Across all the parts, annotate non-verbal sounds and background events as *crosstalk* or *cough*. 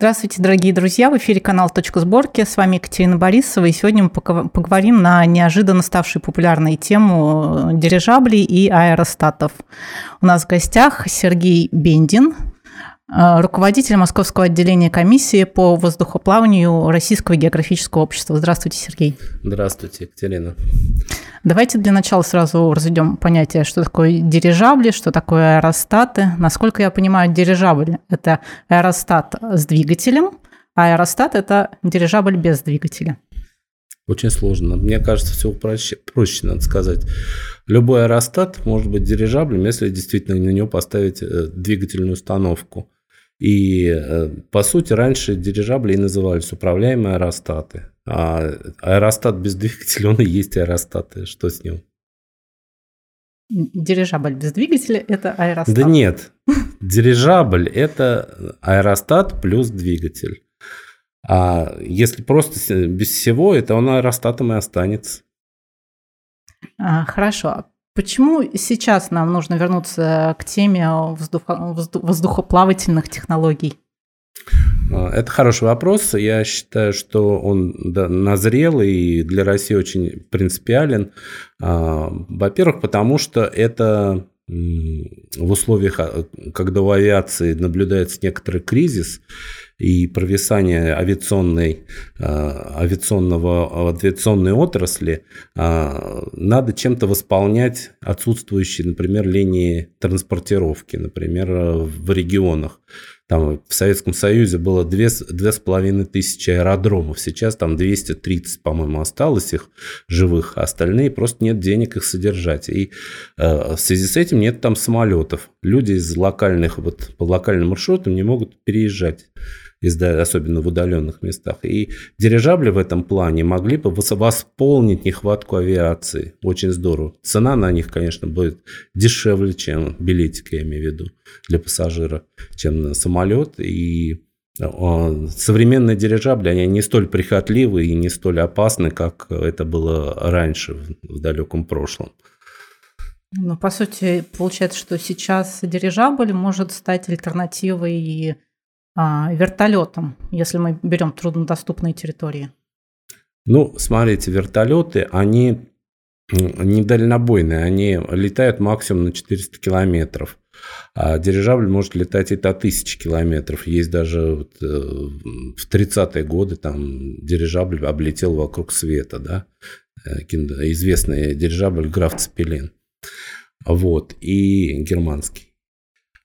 Здравствуйте, дорогие друзья! В эфире канал «Точка сборки». С вами Екатерина Борисова. И сегодня мы поговорим на неожиданно ставшую популярной тему дирижаблей и аэростатов. У нас в гостях Сергей Бендин, э, руководитель Московского отделения комиссии по воздухоплаванию Российского географического общества. Здравствуйте, Сергей. Здравствуйте, Екатерина. Давайте для начала сразу разведем понятие, что такое дирижабли, что такое аэростаты. Насколько я понимаю, дирижабль – это аэростат с двигателем, а аэростат – это дирижабль без двигателя. Очень сложно. Мне кажется, все проще, проще, надо сказать. Любой аэростат может быть дирижаблем, если действительно на него поставить э, двигательную установку. И, э, по сути, раньше дирижабли и назывались управляемые аэростаты. А аэростат без двигателя, он и есть аэростат. Что с ним? Дирижабль без двигателя – это аэростат. Да нет. Дирижабль – это аэростат плюс двигатель. А если просто без всего, это он аэростатом и останется. А, хорошо. Почему сейчас нам нужно вернуться к теме воздухо- воздухоплавательных технологий? А, это хороший вопрос. Я считаю, что он назрел и для России очень принципиален. А, во-первых, потому что это в условиях, а, когда у авиации наблюдается некоторый кризис и провисание авиационной, авиационного, авиационной отрасли, надо чем-то восполнять отсутствующие, например, линии транспортировки, например, в регионах. Там в Советском Союзе было две две с половиной тысячи аэродромов. Сейчас там 230, по-моему, осталось их живых, а остальные просто нет денег их содержать. И э, в связи с этим нет там самолетов. Люди из локальных, вот по локальным маршрутам не могут переезжать особенно в удаленных местах. И дирижабли в этом плане могли бы восполнить нехватку авиации. Очень здорово. Цена на них, конечно, будет дешевле, чем билетик, я имею в виду, для пассажира, чем на самолет. И а, современные дирижабли, они не столь прихотливы и не столь опасны, как это было раньше, в далеком прошлом. Ну, по сути, получается, что сейчас дирижабль может стать альтернативой а, вертолетом, если мы берем труднодоступные территории? Ну, смотрите, вертолеты, они не дальнобойные, они летают максимум на 400 километров. А дирижабль может летать и до 1000 километров. Есть даже вот, э, в 30-е годы там дирижабль облетел вокруг света, да, э, известный дирижабль Граф Цепелин. Вот, и германский.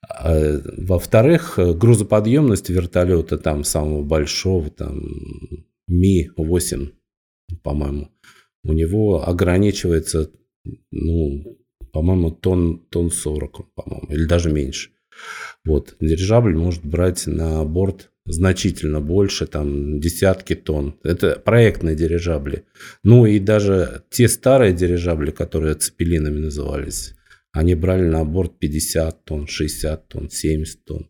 А, во-вторых, грузоподъемность вертолета там самого большого, там Ми-8, по-моему, у него ограничивается, ну, по-моему, тон, тон 40, по-моему, или даже меньше. Вот, дирижабль может брать на борт значительно больше, там десятки тонн. Это проектные дирижабли. Ну и даже те старые дирижабли, которые цепелинами назывались, они брали на борт 50 тонн, 60 тонн, 70 тонн.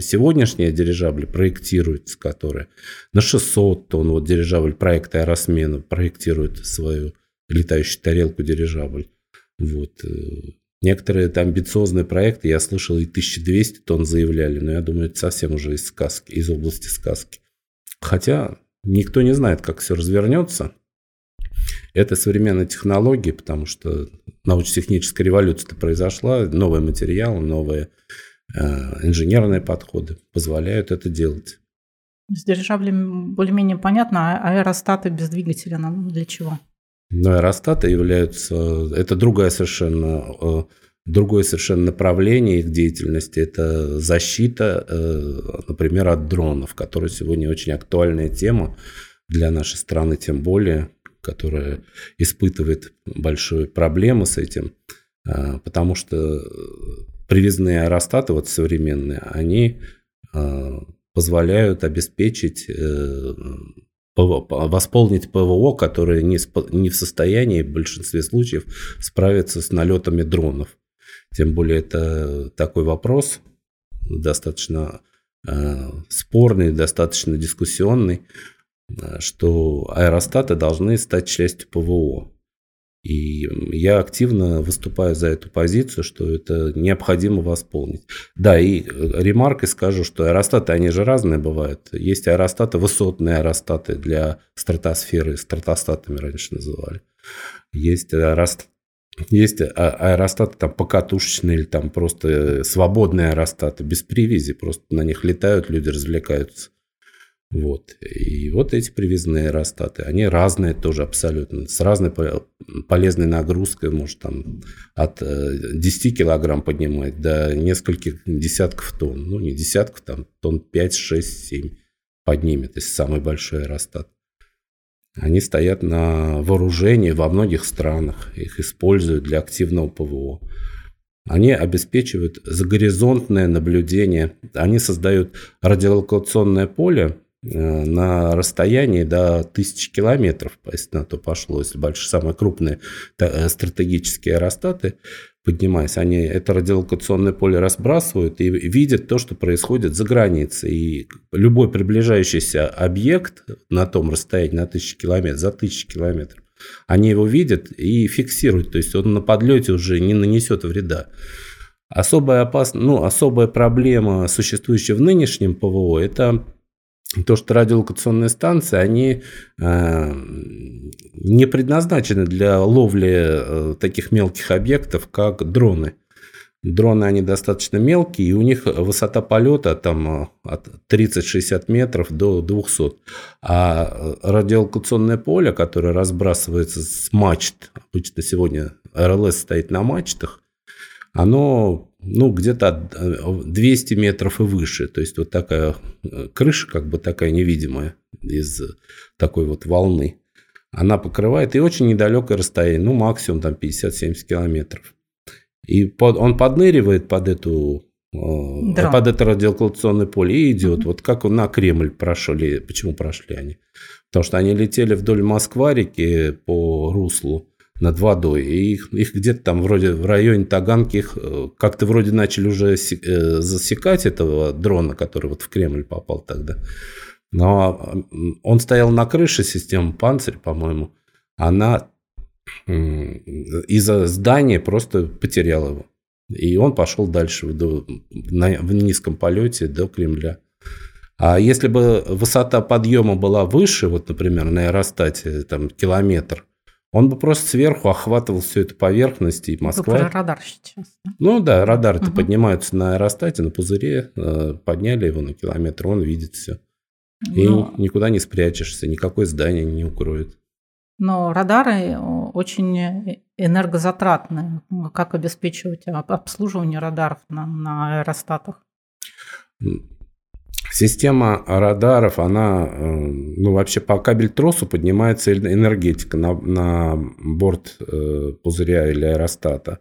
Сегодняшние дирижабли проектируются, которые на 600 тонн, вот дирижабль проекта Аэросмена проектирует свою летающую тарелку дирижабль. Вот. Э, некоторые это амбициозные проекты, я слышал, и 1200 тонн заявляли, но я думаю, это совсем уже из сказки, из области сказки. Хотя никто не знает, как все развернется. Это современные технологии, потому что научно-техническая революция произошла, новые материалы, новые э, инженерные подходы позволяют это делать. С дирижаблями более-менее понятно, а аэростаты без двигателя нам для чего? Но аэростаты являются, это другая совершенно, э, другое совершенно направление их деятельности. Это защита, э, например, от дронов, которая сегодня очень актуальная тема для нашей страны, тем более, которая испытывает большие проблемы с этим, а, потому что привезные аэростаты, вот современные, они а, позволяют обеспечить э, восполнить ПВО, которое не, не в состоянии в большинстве случаев справиться с налетами дронов. Тем более это такой вопрос достаточно э, спорный, достаточно дискуссионный. Э, что аэростаты должны стать частью ПВО. И я активно выступаю за эту позицию, что это необходимо восполнить. Да, и ремаркой скажу, что аэростаты, они же разные бывают. Есть аэростаты, высотные аэростаты для стратосферы, стратостатами раньше называли. Есть аэростаты, есть а, аэростаты там покатушечные или там просто свободные аэростаты без привязи, просто на них летают, люди развлекаются. Вот. И вот эти привязанные аэростаты, они разные тоже абсолютно, с разной полезной нагрузкой, может там от 10 э, килограмм поднимать до нескольких десятков тонн. Ну, не десятков, там тонн 5, 6, 7 поднимет, если самый большой аэростат. Они стоят на вооружении во многих странах, их используют для активного ПВО. Они обеспечивают загоризонтное наблюдение, они создают радиолокационное поле, на расстоянии до тысячи километров, если на то пошло, если большие, самые крупные э, стратегические аэростаты, поднимаясь, они это радиолокационное поле разбрасывают и видят то, что происходит за границей. И любой приближающийся объект на том расстоянии, на тысячи километров, за тысячи километров, они его видят и фиксируют. То есть он на подлете уже не нанесет вреда. Особая, опас... ну, особая проблема, существующая в нынешнем ПВО, это то, что радиолокационные станции, они э, не предназначены для ловли э, таких мелких объектов, как дроны. Дроны, они достаточно мелкие, и у них высота полета там э, от 30-60 метров до 200. А радиолокационное поле, которое разбрасывается с мачт, обычно сегодня РЛС стоит на мачтах, оно ну, где-то 200 э, метров и выше. То есть вот такая э, крыша, как бы такая невидимая из такой вот волны. Она покрывает и очень недалекое расстояние, ну, максимум там 50-70 километров. И под, он подныривает под эту э, да. под это радиолокационное поле и идет. Угу. Вот как на Кремль прошли. Почему прошли они? Потому что они летели вдоль Москва-реки по руслу над водой. И их, их где-то там вроде в районе Таганки их э, как-то вроде начали уже э, засекать этого дрона, который вот в Кремль попал тогда. Но он стоял на крыше системы «Панцирь», по-моему. Она из-за здания просто потерял его. И он пошел дальше до, на, в низком полете до Кремля. А если бы высота подъема была выше, вот, например, на аэростате, там, километр, он бы просто сверху охватывал всю эту поверхность и Москва. Вы про радар сейчас. Ну да, радары-то угу. поднимаются на аэростате, на пузыре, э, подняли его на километр, он видит все. И Но... никуда не спрячешься, никакое здание не укроет. Но радары очень энергозатратные. Как обеспечивать обслуживание радаров на, на аэростатах? Система радаров, она, э, ну, вообще по кабель-тросу поднимается энергетика на, на борт э, пузыря или аэростата.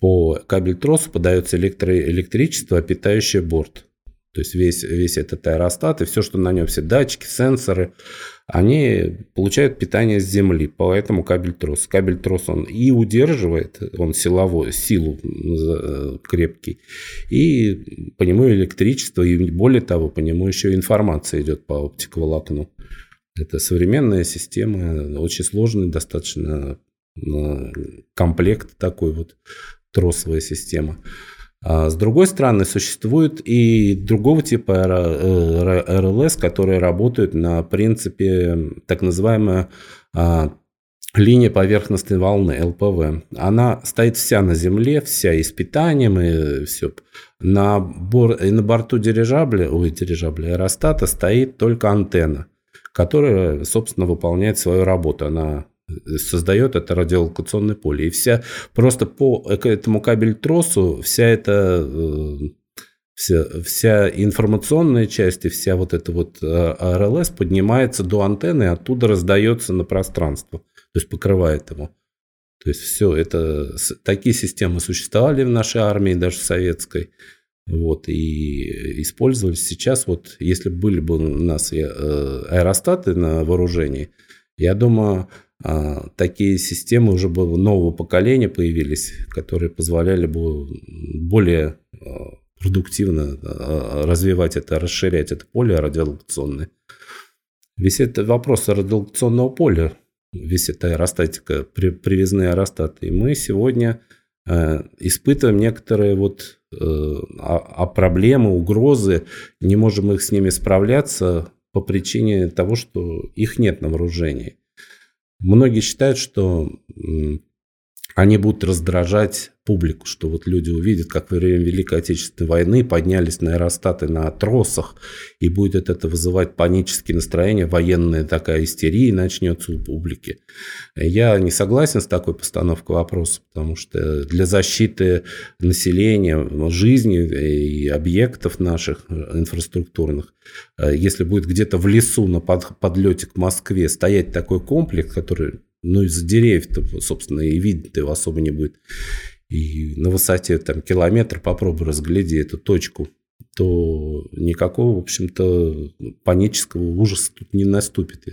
По кабель-тросу подается электро, электричество, питающее борт. То есть весь, весь этот аэростат и все, что на нем, все датчики, сенсоры, они получают питание с земли, поэтому кабель-трос. Кабель-трос он и удерживает, он силовой, силу э, крепкий, и по нему электричество, и более того, по нему еще информация идет по оптиковолокну. Это современная система, очень сложный достаточно э, комплект такой вот тросовая система. А с другой стороны, существует и другого типа РЛС, которые работают на принципе так называемая а, линия поверхностной волны, ЛПВ. Она стоит вся на земле, вся и с питанием, и все. На, бор, и на борту дирижабля, ой, дирижабля аэростата стоит только антенна, которая, собственно, выполняет свою работу. Она создает это радиолокационное поле. И вся просто по этому кабель-тросу вся эта э, вся, вся информационная часть и вся вот эта вот э, РЛС поднимается до антенны, оттуда раздается на пространство, то есть покрывает его. То есть все это такие системы существовали в нашей армии, даже советской. Вот, и использовались сейчас, вот, если были бы у нас э, аэростаты на вооружении, я думаю, такие системы уже было нового поколения появились, которые позволяли бы более а, продуктивно а, развивать это, расширять это поле радиолокационное. Этот вопрос радиолокационного поля эта аэростатика, при, привязные аэростаты. И мы сегодня э, испытываем некоторые вот э, а, а проблемы, угрозы, не можем их с ними справляться по причине того, что их нет на вооружении. Многие считают, что они будут раздражать публику, что вот люди увидят, как во время Великой Отечественной войны поднялись на аэростаты на тросах, и будет это вызывать панические настроения, военная такая истерия начнется у публики. Я не согласен с такой постановкой вопроса, потому что для защиты населения, жизни и объектов наших инфраструктурных, если будет где-то в лесу на подлете к Москве стоять такой комплекс, который ну, из-за деревьев-то, собственно, и видно его особо не будет. И на высоте там километр попробуй разгляди эту точку, то никакого, в общем-то, панического ужаса тут не наступит.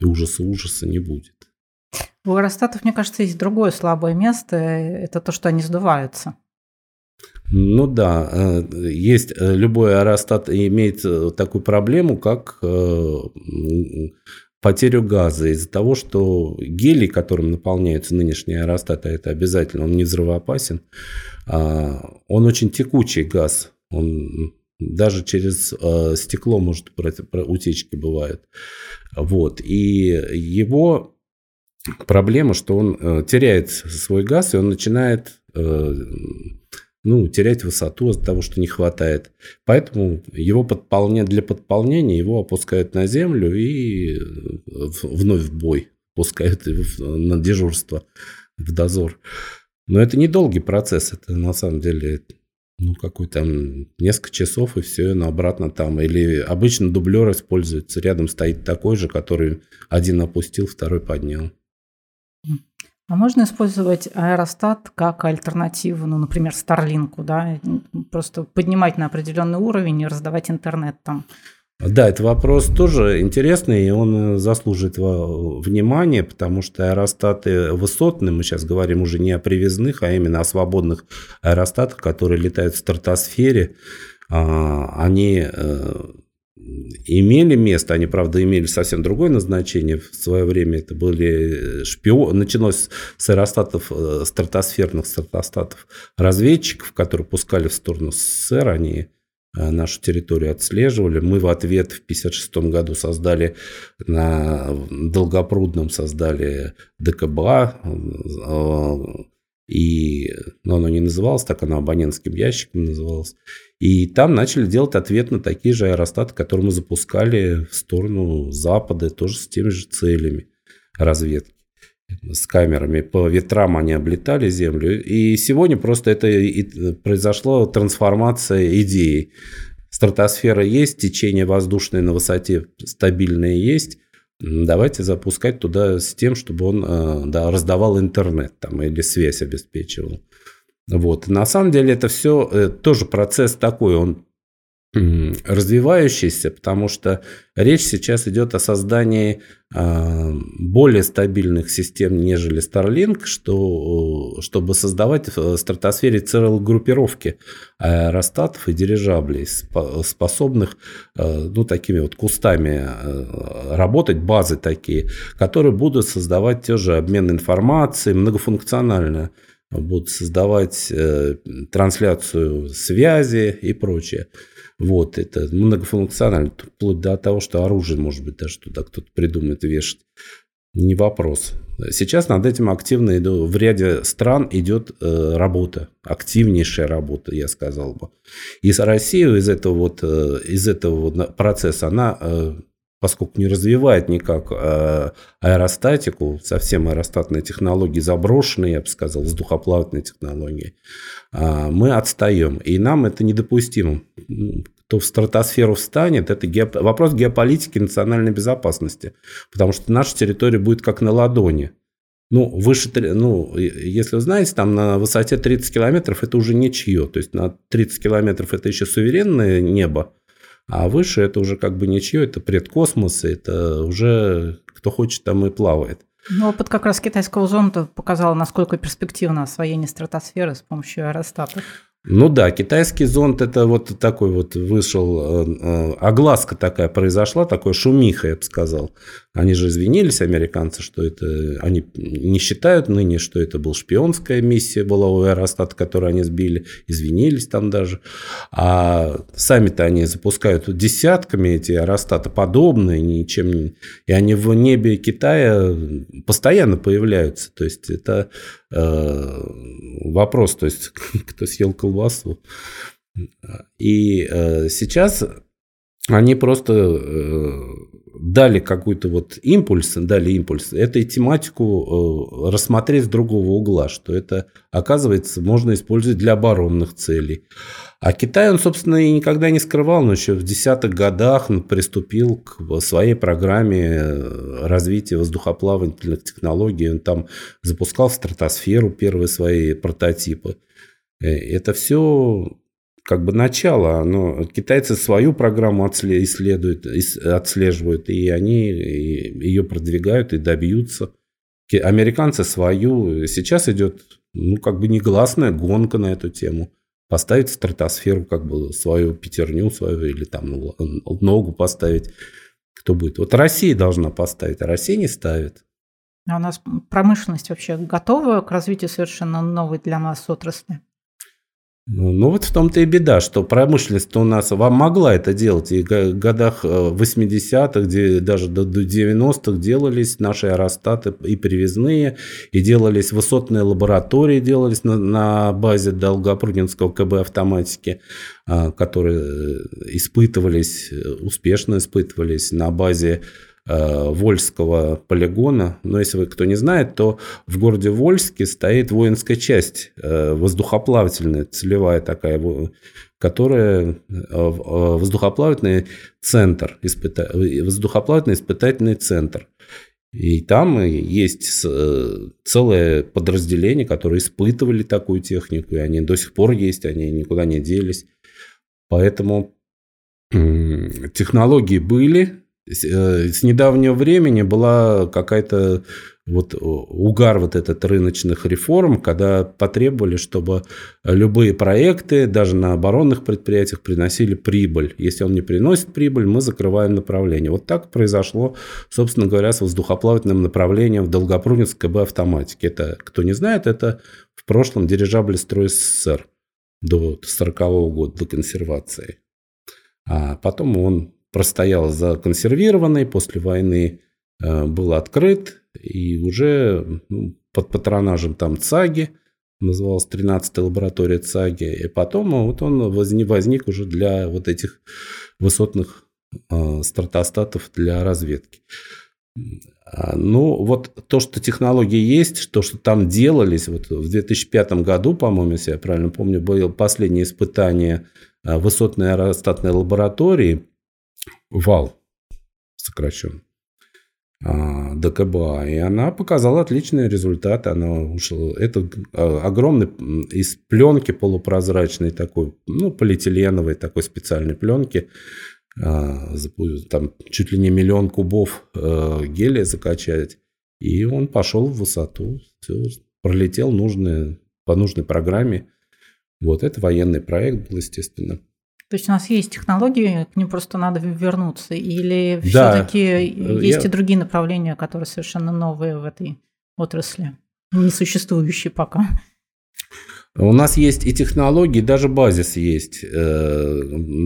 И ужаса ужаса не будет. У аэростатов, мне кажется, есть другое слабое место. Это то, что они сдуваются. Ну да, э, есть э, любой аэростат имеет э, такую проблему, как потерю газа из-за того, что гелий, которым наполняются нынешние аэростаты, это обязательно, он не взрывоопасен, а, он очень текучий газ, он даже через э, стекло может утечки бывают. Вот. И его проблема, что он э, теряет свой газ, и он начинает э, ну, терять высоту из-за того, что не хватает. Поэтому его подполня... для подполнения его опускают на землю и э, вновь в бой пускают на дежурство, в дозор. Но это недолгий процесс, это на самом деле ну, какой там несколько часов, и все, но обратно там. Или обычно дублер используется, рядом стоит такой же, который один опустил, второй поднял. А можно использовать аэростат как альтернативу, ну, например, Старлинку, да, просто поднимать на определенный уровень и раздавать интернет там. Да, это вопрос тоже интересный, и он э, заслуживает внимания, потому что аэростаты высотные, мы сейчас говорим уже не о привязных, а именно о свободных аэростатах, которые летают в стратосфере, а, они э, имели место, они, правда, имели совсем другое назначение. В свое время это были шпионы, началось с аэростатов, э, стратосферных стратостатов, разведчиков, которые пускали в сторону СССР, они э, нашу территорию отслеживали. Мы в ответ в 1956 году создали на Долгопрудном создали ДКБА, э, и, но оно не называлось так, оно абонентским ящиком называлось. И там начали делать ответ на такие же аэростаты, которые мы запускали в сторону Запада, тоже с теми же целями разведки с камерами. По ветрам они облетали Землю. И сегодня просто это и произошла трансформация идеи. Стратосфера есть, течение воздушное на высоте стабильное есть – давайте запускать туда с тем, чтобы он э, да, раздавал интернет там, или связь обеспечивал. Вот. На самом деле это все э, тоже процесс такой, он развивающийся, потому что речь сейчас идет о создании а, более стабильных систем, нежели Starlink, что, чтобы создавать в стратосфере целые группировки аэростатов и дирижаблей, способных а, ну, такими вот кустами а, работать, базы такие, которые будут создавать те же обмен информацией, многофункционально будут создавать э, трансляцию связи и прочее. Вот, это многофункционально, вплоть до того, что оружие, может быть, даже туда кто-то придумает вешать. Не вопрос. Сейчас над этим активно иду, в ряде стран идет э, работа, активнейшая работа, я сказал бы. И Россия из этого вот, э, из этого вот процесса, она, э, поскольку не развивает никак э, аэростатику, совсем аэростатные технологии заброшенные, я бы сказал, воздухоплавательные технологии, э, мы отстаем. И нам это недопустимо кто в стратосферу встанет, это вопрос геополитики национальной безопасности. Потому что наша территория будет как на ладони. Ну, выше, ну, если вы знаете, там на высоте 30 километров это уже ничье. То есть на 30 километров это еще суверенное небо, а выше это уже как бы ничье, это предкосмос, это уже кто хочет там и плавает. Ну, опыт как раз китайского зонда показал, насколько перспективно освоение стратосферы с помощью аэростатов. Ну да, китайский зонд это вот такой вот вышел, э, э, огласка такая произошла, такой шумиха, я бы сказал. Они же извинились, американцы, что это... Они не считают ныне, что это была шпионская миссия была у Аэростата, которую они сбили. Извинились там даже. А сами-то они запускают десятками эти аэростаты подобные, ничем. И они в небе Китая постоянно появляются. То есть это э, вопрос, то есть *laughs* кто съел колбасу. И э, сейчас они просто э, дали какой-то вот импульс, дали импульс этой тематику э, рассмотреть с другого угла, что это, оказывается, можно использовать для оборонных целей. А Китай, он, собственно, и никогда не скрывал, но еще в десятых годах он приступил к своей программе э, развития воздухоплавательных технологий. Он там запускал в стратосферу первые свои прототипы. Это все как бы начало, но китайцы свою программу исследуют, отслеживают, и они ее продвигают и добьются. Американцы свою. Сейчас идет, ну, как бы негласная гонка на эту тему. Поставить стратосферу как бы свою пятерню, свою или там ногу поставить. Кто будет? Вот Россия должна поставить, а Россия не ставит. А у нас промышленность вообще готова к развитию совершенно новой для нас отрасли? Ну, ну вот в том-то и беда, что промышленность у нас вам могла это делать. И в годах 80-х, э, где даже до 90-х делались наши аэростаты и привезные, и делались высотные лаборатории, делались на, на базе Долгопрудинского КБ автоматики, а, которые э, испытывались, э, успешно испытывались на базе Вольского полигона. Но если вы кто не знает, то в городе Вольске стоит воинская часть, э, воздухоплавательная, целевая такая, которая э, воздухоплавательный центр, воздухоплавательный испытательный центр. И там есть целое подразделение, которые испытывали такую технику, и они до сих пор есть, они никуда не делись. Поэтому технологии были, Э, с недавнего времени была какая-то вот угар вот этот рыночных реформ, когда потребовали, чтобы любые проекты, даже на оборонных предприятиях, приносили прибыль. Если он не приносит прибыль, мы закрываем направление. Вот так произошло, собственно говоря, с воздухоплавательным направлением в Долгопрудинской КБ автоматике. Это, кто не знает, это в прошлом дирижабль строй СССР до 40 -го года, до консервации. А потом он простоял законсервированный, после войны э, был открыт, и уже ну, под патронажем там ЦАГИ, называлась 13-я лаборатория ЦАГИ, и потом вот он возник, возник уже для вот этих высотных э, стратостатов для разведки. А, ну, вот то, что технологии есть, то, что там делались, вот в 2005 году, по-моему, если я правильно помню, было последнее испытание высотной аэростатной лаборатории – ВАЛ сокращен. А, ДКБА, и она показала отличные результаты. Она ушла. Это а, огромный из пленки полупрозрачной такой, ну, полиэтиленовой такой специальной пленки. А, там чуть ли не миллион кубов гелия закачать. И он пошел в высоту, пролетел нужные, по нужной программе. Вот это военный проект был, естественно. То есть у нас есть технологии, к ним просто надо вернуться, или да. все-таки есть Я... и другие направления, которые совершенно новые в этой отрасли, несуществующие пока? У нас есть и технологии, даже базис есть. Э,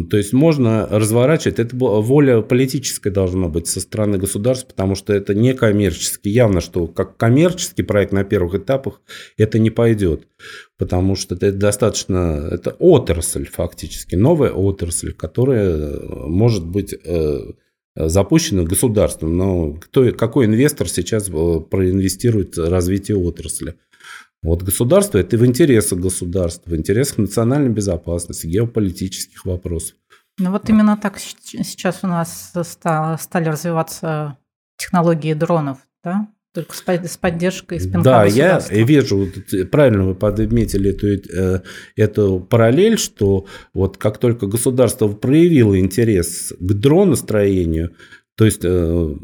то есть можно разворачивать. Это воля политическая должна быть со стороны государства, потому что это не коммерческий. Явно, что как коммерческий проект на первых этапах это не пойдет. Потому что это достаточно... Это отрасль фактически, новая отрасль, которая может быть э, запущена государством. Но кто, какой инвестор сейчас э, проинвестирует в развитие отрасли? Вот государство – это в интересах государства, в интересах национальной безопасности, геополитических вопросов. Ну вот именно так сейчас у нас стали развиваться технологии дронов, да? Только с поддержкой спинка Да, я вижу, правильно вы подметили эту, э, эту параллель, что вот как только государство проявило интерес к дроностроению, То есть э,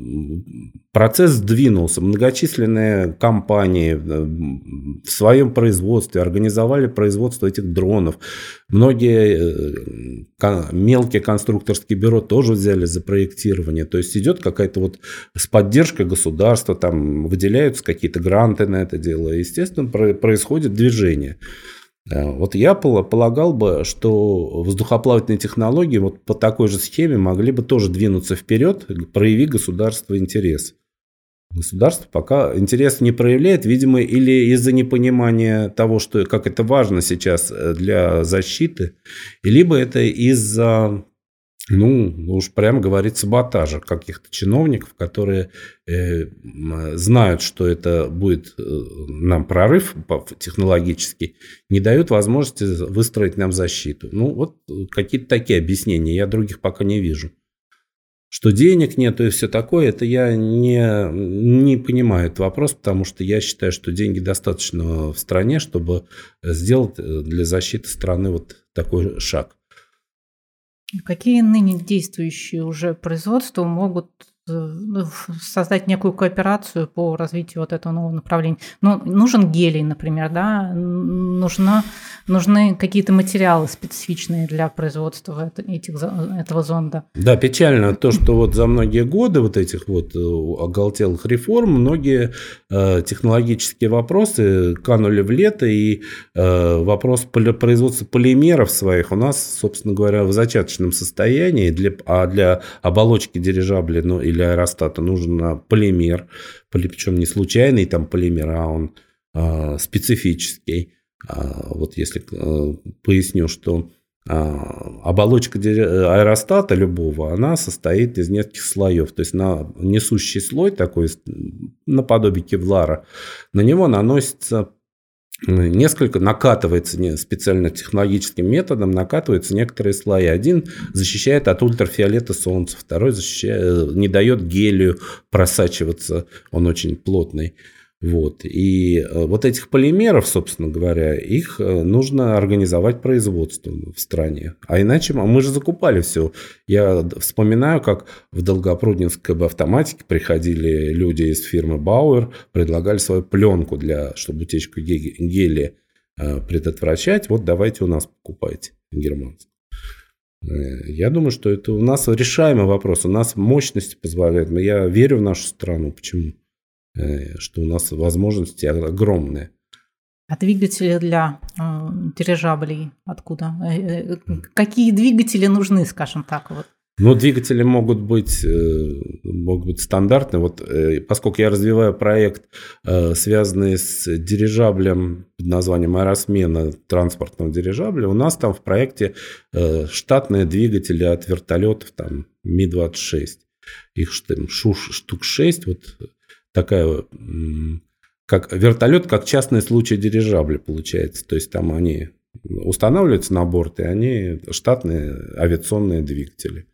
процесс сдвинулся. Многочисленные компании э, в своем производстве организовали производство этих дронов. Многие э, мелкие конструкторские бюро тоже взяли за проектирование. То есть идет какая-то вот с поддержкой государства, там выделяются какие-то гранты на это дело. Естественно, происходит движение. Вот я полагал бы, что воздухоплавательные технологии вот по такой же схеме могли бы тоже двинуться вперед, прояви государство интерес. Государство пока интерес не проявляет, видимо, или из-за непонимания того, что, как это важно сейчас для защиты, либо это из-за ну, уж прямо говорить, саботажа каких-то чиновников, которые э, знают, что это будет э, нам прорыв технологический, не дают возможности выстроить нам защиту. Ну, вот какие-то такие объяснения, я других пока не вижу. Что денег нету и все такое, это я не, не понимаю этот вопрос, потому что я считаю, что деньги достаточно в стране, чтобы сделать э, для защиты страны вот такой шаг. Какие ныне действующие уже производства могут создать некую кооперацию по развитию вот этого нового направления. Ну, нужен гелий, например, да, нужно, нужны какие-то материалы специфичные для производства этих, этого зонда. Да, печально то, что вот за многие годы вот этих вот э, оголтелых реформ многие э, технологические вопросы канули в лето, и э, вопрос производства полимеров своих у нас, собственно говоря, в зачаточном состоянии, для, а для оболочки дирижабля, ну, или аэростата нужен полимер, причем не случайный там полимер, а он а, специфический. А, вот если а, поясню, что а, оболочка аэростата любого, она состоит из нескольких слоев. То есть на несущий слой такой, наподобие кевлара, на него наносится несколько накатывается специально технологическим методом, накатываются некоторые слои. Один защищает от ультрафиолета солнца, второй защищает, не дает гелию просачиваться, он очень плотный. Вот. И э, вот этих полимеров, собственно говоря, их э, нужно организовать производство в стране. А иначе мы же закупали все. Я вспоминаю, как в Долгопруднинской автоматике приходили люди из фирмы Бауэр, предлагали свою пленку, для, чтобы утечку гелия э, предотвращать. Вот давайте у нас покупайте германцев. Я думаю, что это у нас решаемый вопрос. У нас мощности позволяют. Я верю в нашу страну. Почему? Э, что у нас возможности огромные. А двигатели для э, дирижаблей откуда? Э, э, какие двигатели нужны, скажем так? Вот? Ну, двигатели могут быть, э, могут быть стандартные. Вот, поскольку я развиваю проект, связанный с дирижаблем под названием аэросмена транспортного дирижабля, у нас там в проекте штатные двигатели от вертолетов, там Ми-26. Их штук 6, вот такая, как вертолет, как частный случай дирижабля получается. То есть там они устанавливаются на борт, и они штатные авиационные двигатели.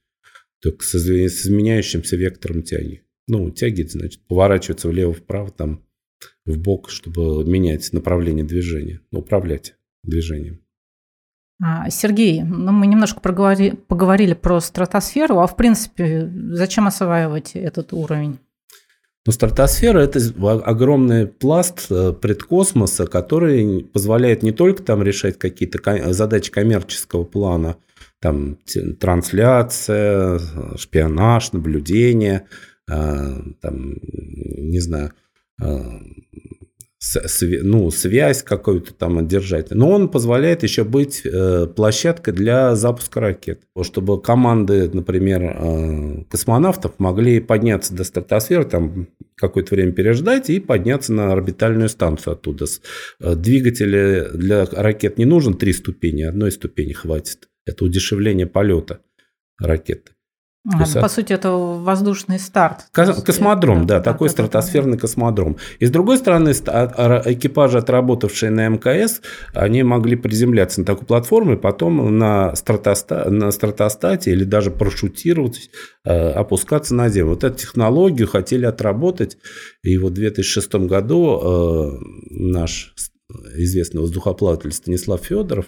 Только с, изменяющимся вектором тяги. Ну, тяги, значит, поворачиваться влево-вправо, там, в бок, чтобы менять направление движения, ну, управлять движением. А, Сергей, ну мы немножко проговори, поговорили про стратосферу, а в принципе зачем осваивать этот уровень? Но стратосфера – это огромный пласт э, предкосмоса, который позволяет не только там решать какие-то задачи коммерческого плана, там трансляция, шпионаж, наблюдение, э, там, не знаю, э, ну, связь какую-то там держать. Но он позволяет еще быть э, площадкой для запуска ракет. Чтобы команды, например, э, космонавтов могли подняться до стратосферы, там какое-то время переждать и подняться на орбитальную станцию оттуда. Э, двигатели для ракет не нужен три ступени, одной ступени хватит. Это удешевление полета ракеты. А, есть, по сути, это воздушный старт. Космодром, да, да, такой да, стратосферный да. космодром. И с другой стороны, а, экипажи, отработавшие на МКС, они могли приземляться на такую платформу и потом на, стратоста... на стратостате или даже парашютировать, э, опускаться на Землю. Вот эту технологию хотели отработать. И вот в 2006 году э, наш известный воздухоплаватель Станислав Федоров,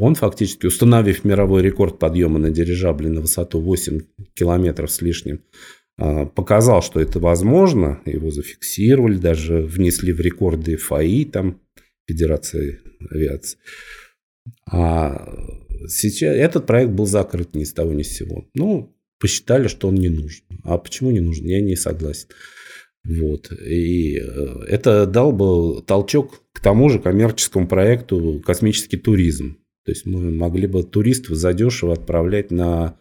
он фактически, установив мировой рекорд подъема на дирижабле на высоту 8 километров с лишним, показал, что это возможно, его зафиксировали, даже внесли в рекорды ФАИ, там, Федерации авиации. А сейчас этот проект был закрыт ни с того ни с сего. Ну, посчитали, что он не нужен. А почему не нужен? Я не согласен. Вот. И э, это дал бы толчок к тому же коммерческому проекту «Космический туризм». То есть мы могли бы туристов задешево отправлять на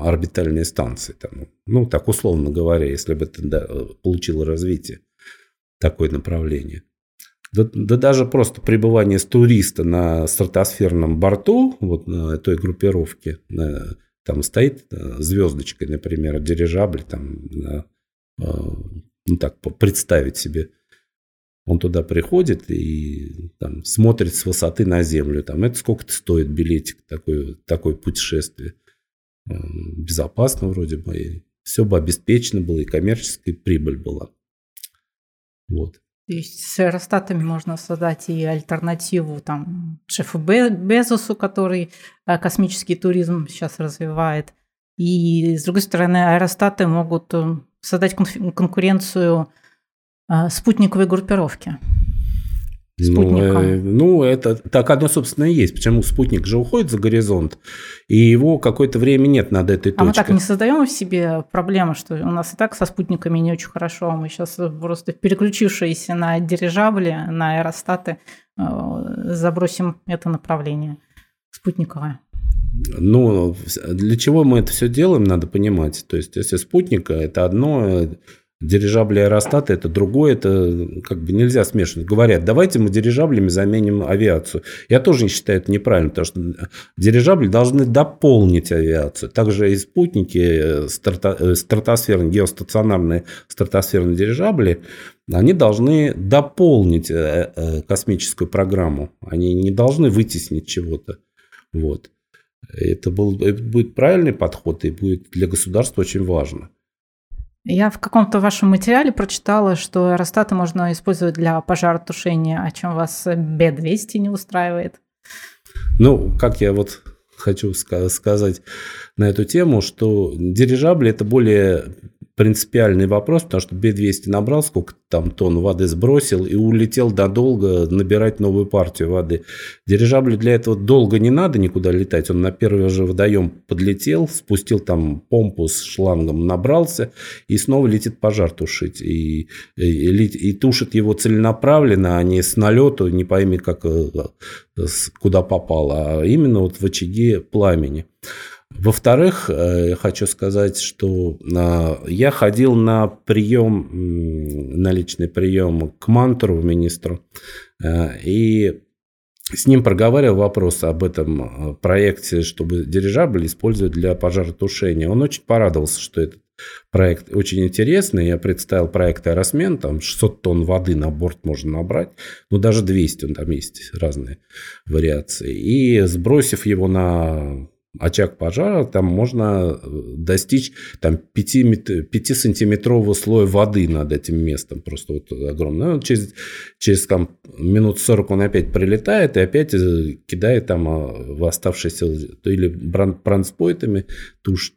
орбитальные станции. Там, ну, так условно говоря, если бы это да, получило развитие, такое направление. Да, да даже просто пребывание с туриста на стратосферном борту, вот на той группировке, на, там стоит э, звездочкой, например, дирижабль, там, на, э, ну так, представить себе. Он туда приходит и там, смотрит с высоты на землю. Там, это сколько-то стоит билетик, такое, такое путешествие. Э, безопасно вроде бы. И все бы обеспечено было, и коммерческая прибыль была. Вот. То есть с аэростатами можно создать и альтернативу там шефу Безосу, который э, космический туризм сейчас развивает. И, с другой стороны, аэростаты могут э, создать конкуренцию спутниковой группировки. Ну, э, ну, это так оно, собственно, и есть. Почему спутник же уходит за горизонт, и его какое-то время нет над этой точкой. А мы так не создаем в себе проблему, что у нас и так со спутниками не очень хорошо. Мы сейчас просто переключившиеся на дирижабли, на аэростаты, э, забросим это направление спутниковое. Ну, для чего мы это все делаем, надо понимать. То есть, если спутника – это одно, Дирижабли аэростаты – это другое, это как бы нельзя смешивать. Говорят, давайте мы дирижаблями заменим авиацию. Я тоже не считаю это неправильно, потому что дирижабли должны дополнить авиацию. Также и спутники, э, старта, э, стратосферные, геостационарные стратосферные дирижабли, они должны дополнить э, космическую программу. Они не должны вытеснить чего-то. Вот. Это, был, это будет правильный подход и будет для государства очень важно. Я в каком-то вашем материале прочитала, что аэростаты можно использовать для пожаротушения, о чем вас Б-200 не устраивает. Ну, как я вот хочу сказать на эту тему, что дирижабли это более принципиальный вопрос, потому что Б-200 набрал сколько там тонн воды сбросил и улетел додолго набирать новую партию воды. Дирижаблю для этого долго не надо никуда летать. Он на первый же водоем подлетел, спустил там помпу с шлангом, набрался и снова летит пожар тушить. И, и, и, тушит его целенаправленно, а не с налету, не пойми как э, куда попало, а именно вот в очаге пламени. Во-вторых, э, я хочу сказать, что а, я ходил на прием, на личный прием к Мантуру, министру, э, и с ним проговаривал вопрос об этом э, проекте, чтобы дирижабль использовать для пожаротушения. Он очень порадовался, что этот проект очень интересный. Я представил проект Аэросмен, там 600 тонн воды на борт можно набрать, ну даже 200, там есть разные вариации. И сбросив его на очаг пожара, там можно э, достичь там, 5-сантиметрового слоя воды над этим местом. Просто вот огромное. Через, через там, минут 40 он опять прилетает и опять э, кидает там а, в оставшиеся или бронспойтами тушит.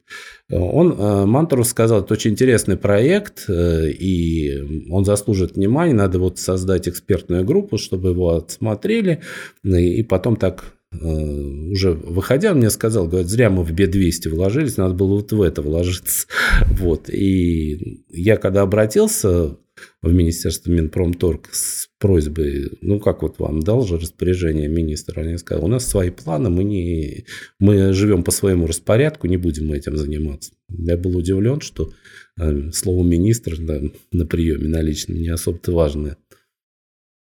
Он, э, Мантуров сказал, это очень интересный проект, и он заслужит внимания. Надо вот создать экспертную группу, чтобы его отсмотрели, и потом так уже выходя, он мне сказал, говорит, зря мы в B200 вложились, надо было вот в это вложиться. *laughs* Вот. И я когда обратился в Министерство Минпромторг с просьбой, ну как вот вам дал же распоряжение министра, они сказали, у нас свои планы, мы, не, мы живем по своему распорядку, не будем этим заниматься. Я был удивлен, что э, слово министр да, на приеме на личном не особо-то важное.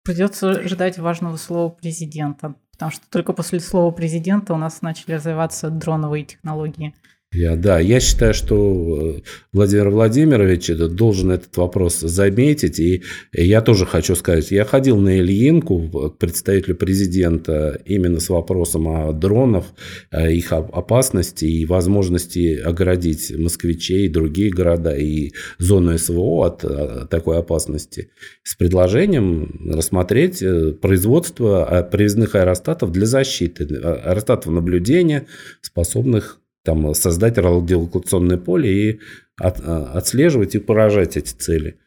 Придется ждать важного слова президента. Потому что только после слова президента у нас начали развиваться дроновые технологии. Я, да, я считаю, что э, Владимир Владимирович должен этот вопрос заметить. И я тоже хочу сказать, я ходил на Ильинку к представителю президента именно с вопросом о дронах, их опасности и возможности оградить москвичей другие города и зону СВО от э, такой опасности. С предложением рассмотреть э, производство привезных аэростатов для защиты, аэростатов наблюдения, способных там создать радиолокационное поле и от, отслеживать и поражать эти цели.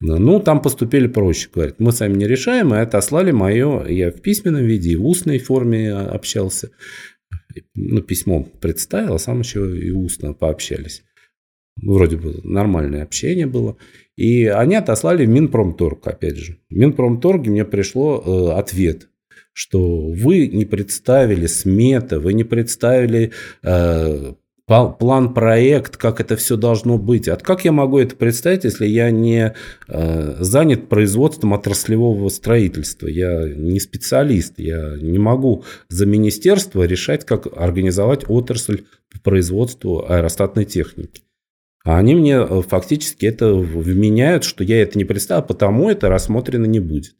Ну, там поступили проще, говорят. Мы сами не решаем, и отослали мое, я в письменном виде и в устной форме общался. Ну, письмо представил, а сам еще и устно пообщались. Вроде бы нормальное общение было. И они отослали в Минпромторг, опять же. В Минпромторге мне пришло э, ответ, что вы не представили сметы, вы не представили э, план, проект, как это все должно быть. А как я могу это представить, если я не э, занят производством отраслевого строительства? Я не специалист, я не могу за министерство решать, как организовать отрасль по производству аэростатной техники. А они мне э, фактически это вменяют, что я это не представил, потому это рассмотрено не будет.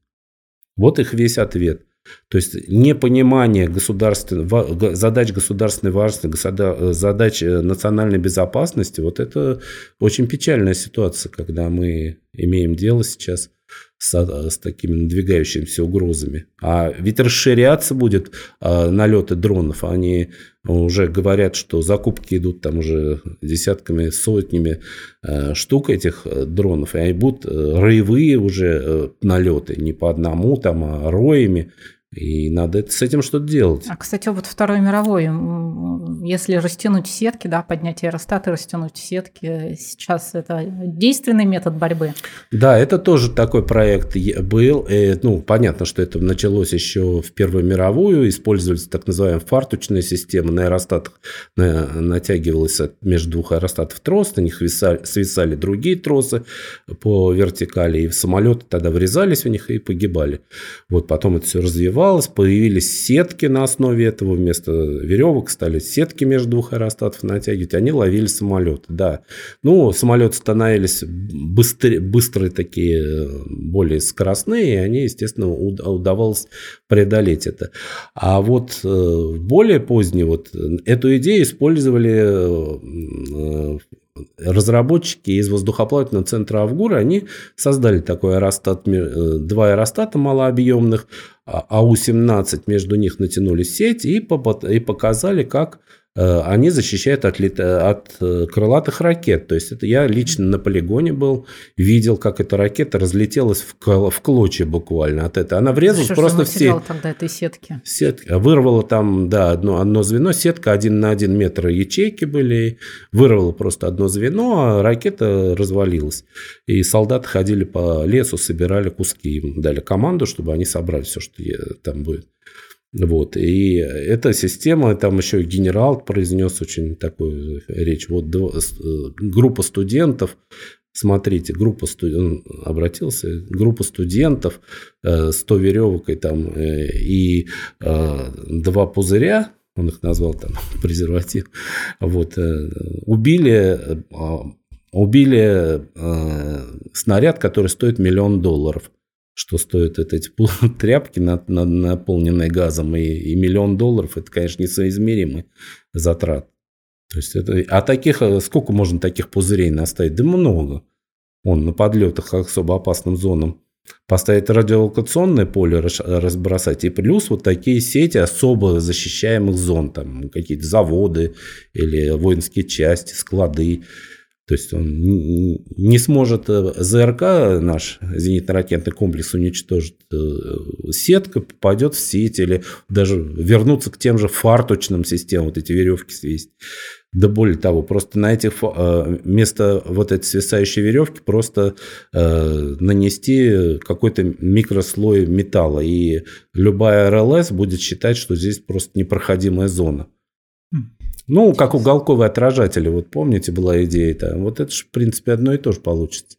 Вот их весь ответ. То есть непонимание государственной, задач государственной важности, задач э, национальной безопасности, вот это очень печальная ситуация, когда мы имеем дело сейчас с, с такими надвигающимися угрозами. А ведь расширяться будет а, налеты дронов. Они уже говорят, что закупки идут там уже десятками, сотнями а, штук этих э, дронов. И они будут э, роевые уже э, налеты, не по одному, там, а роями. И надо с этим что-то делать. А, кстати, вот Второй мировой, если растянуть сетки, да, поднять аэростаты, растянуть сетки, сейчас это действенный метод борьбы? Да, это тоже такой проект был. И, ну, понятно, что это началось еще в Первую мировую, использовались так называемые фартучные системы. На аэростатах натягивалось между двух аэростатов трос, на них свисали, свисали другие тросы по вертикали, и самолеты тогда врезались в них и погибали. Вот потом это все развивалось, появились сетки на основе этого, вместо веревок стали сетки между двух аэростатов натягивать, они ловили самолеты, да. Ну, самолеты становились быстрые, быстрые такие, более скоростные, и они, естественно, удавалось преодолеть это. А вот э, более поздние вот эту идею использовали э, разработчики из воздухоплавательного центра Авгура, они создали такой аэростат, э, два аэростата малообъемных, АУ-17 а между них натянули сеть и, показали, как они защищают от, от э, крылатых ракет. То есть это я лично на полигоне был, видел, как эта ракета разлетелась в, в клочья буквально от этого. Она врезалась Что просто в сеть. тогда этой сетки? Сетка. Вырвала там, да, одно, одно звено, сетка один на один метр ячейки были, вырвала просто одно звено, а ракета развалилась. И солдаты ходили по лесу, собирали куски, им дали команду, чтобы они собрали все, что там будет. Вот. И эта система, там еще генерал произнес очень такую речь. Вот группа студентов, смотрите, группа студентов, обратился, группа студентов, 100 э, веревок и, там, э, и э, два пузыря, он их назвал там *laughs* презерватив, вот, убили, убили снаряд, который стоит миллион долларов что стоят эти *laughs* тряпки, наполненные газом, и, и миллион долларов, это, конечно, несоизмеримый затрат. То есть это, а таких, э, сколько можно таких пузырей наставить? Да много. Он на подлетах особо опасным зонам поставить радиолокационное поле, разбросать, и плюс вот такие сети особо защищаемых зон, там какие-то заводы или воинские части, склады. То есть он не сможет э, ЗРК, наш зенитно-ракетный комплекс, уничтожить. Э, сетка попадет в сеть или даже вернуться к тем же фарточным системам, вот эти веревки свесть. Да более того, просто на этих э, вместо вот этой свисающей веревки просто нанести какой-то микрослой металла. И любая РЛС будет считать, что здесь просто непроходимая зона. Ну, как уголковые отражатели, вот помните, была идея-то. Вот это же, в принципе, одно и то же получится.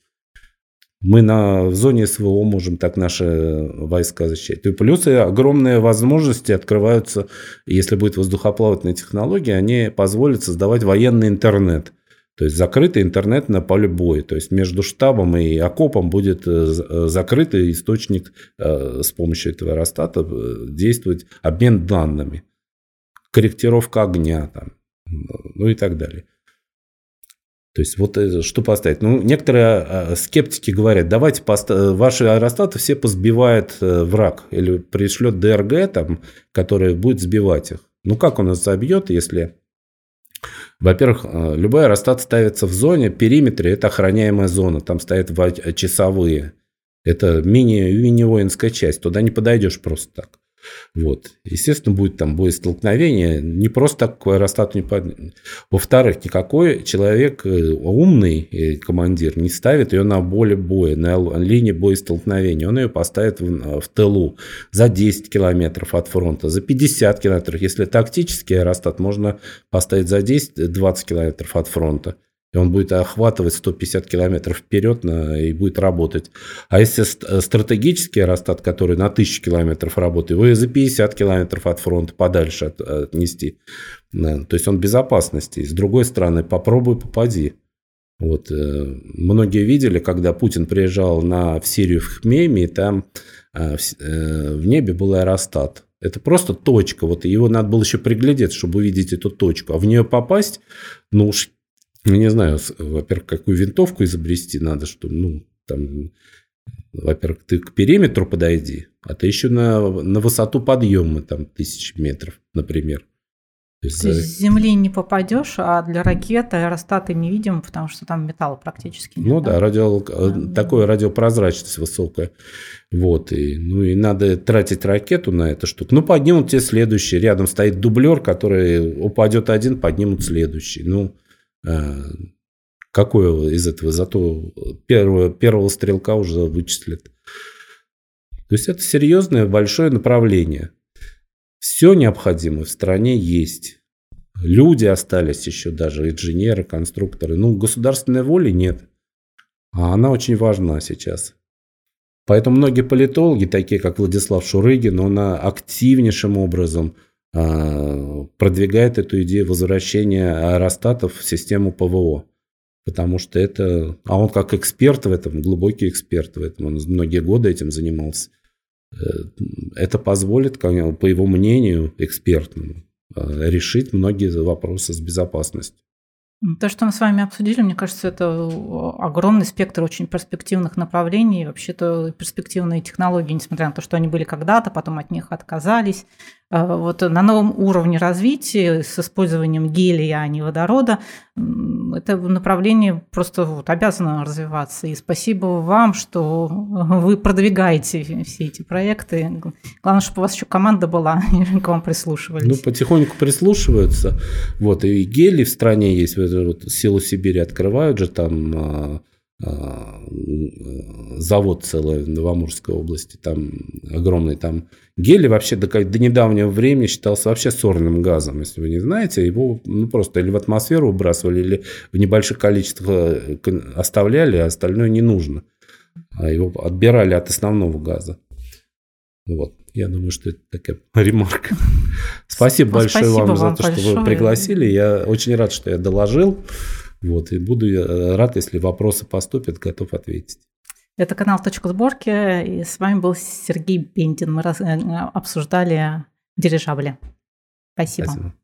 Мы на, в зоне СВО можем так наши войска защищать. И плюс и огромные возможности открываются, если будет воздухоплавательная технология, они позволят создавать военный интернет. То есть закрытый интернет на поле боя. То есть между штабом и окопом будет э, э, закрытый источник э, с помощью этого аэростата действовать обмен данными. Корректировка огня, там, ну и так далее. То есть вот что поставить? Ну, некоторые а, скептики говорят, давайте поста- ваши аэростаты все позбивает э, враг или пришлет ДРГ, там, который будет сбивать их. Ну, как он нас забьет, если Во-первых, э, любой аэростат ставится в зоне, периметре – это охраняемая зона, там стоят часовые. Это мини-воинская часть, туда не подойдешь просто так. Вот. Естественно, будет там боестолкновение. Не просто так к аэростату не под... Во-вторых, никакой человек э, умный, э, командир, не ставит ее на поле боя, на линии боестолкновения. Он ее поставит в, в тылу за 10 километров от фронта, за 50 километров. Если тактический аэростат, можно поставить за 10-20 километров от фронта. И он будет охватывать 150 километров вперед на, и будет работать. А если стратегический аэростат, который на 1000 километров работает, его и за 50 километров от фронта подальше от, отнести. То есть он безопасности. С другой стороны, попробуй попади. Вот, э, многие видели, когда Путин приезжал на, в Сирию в Хмейме, там э, в, э, в небе был аэростат. Это просто точка. Вот его надо было еще приглядеться, чтобы увидеть эту точку. А в нее попасть, ну уж ну, не знаю, во-первых, какую винтовку изобрести надо, что, ну, там, во-первых, ты к периметру подойди, а ты еще на, на высоту подъема, там, тысяч метров, например. То есть, Ты с Земли не попадешь, а для ракеты аэростаты невидимы, потому что там металла практически нет. Ну да, радио, да. такое радиопрозрачность высокая. Вот, и, ну и надо тратить ракету на эту штуку. Ну, поднимут тебе следующий. Рядом стоит дублер, который упадет один, поднимут следующий. Ну, Э, какое из этого? Зато первого, первого стрелка уже вычислят. То есть это серьезное большое направление. Все необходимое в стране есть. Люди остались еще даже, инженеры, конструкторы. Ну, государственной воли нет. А она очень важна сейчас. Поэтому многие политологи, такие как Владислав Шурыгин, он активнейшим образом – а, продвигает эту идею возвращения аэростатов в систему ПВО. Потому что это... А он как эксперт в этом, глубокий эксперт в этом, он многие годы этим занимался. Э, это позволит, по его мнению экспертному, э, решить многие вопросы с безопасностью. То, что мы с вами обсудили, мне кажется, это огромный спектр очень перспективных направлений, вообще-то перспективные технологии, несмотря на то, что они были когда-то, потом от них отказались. Э, вот на новом уровне развития с использованием гелия, а не водорода, это направление просто вот обязано развиваться. И спасибо вам, что вы продвигаете все эти проекты. Главное, чтобы у вас еще команда была, *laughs* и к вам прислушивались. Ну, потихоньку прислушиваются. Вот, и гелий в стране есть, вот, силу Сибири открывают же там а, а, завод целый в Новоморской области, там огромный, там гелий вообще до, до недавнего времени считался вообще сорным газом, если вы не знаете, его ну, просто или в атмосферу выбрасывали, или в небольших количествах э, оставляли, а остальное не нужно. А его отбирали от основного газа. Вот. Я думаю, что это такая ремарка. Спасибо большое Спасибо вам за то, большое. что вы пригласили. Я очень рад, что я доложил. Вот, и буду э, рад, если вопросы поступят, готов ответить. Это канал «Точка сборки», и с вами был Сергей Бендин. Мы раз, э, обсуждали дирижабли. Спасибо. Спасибо.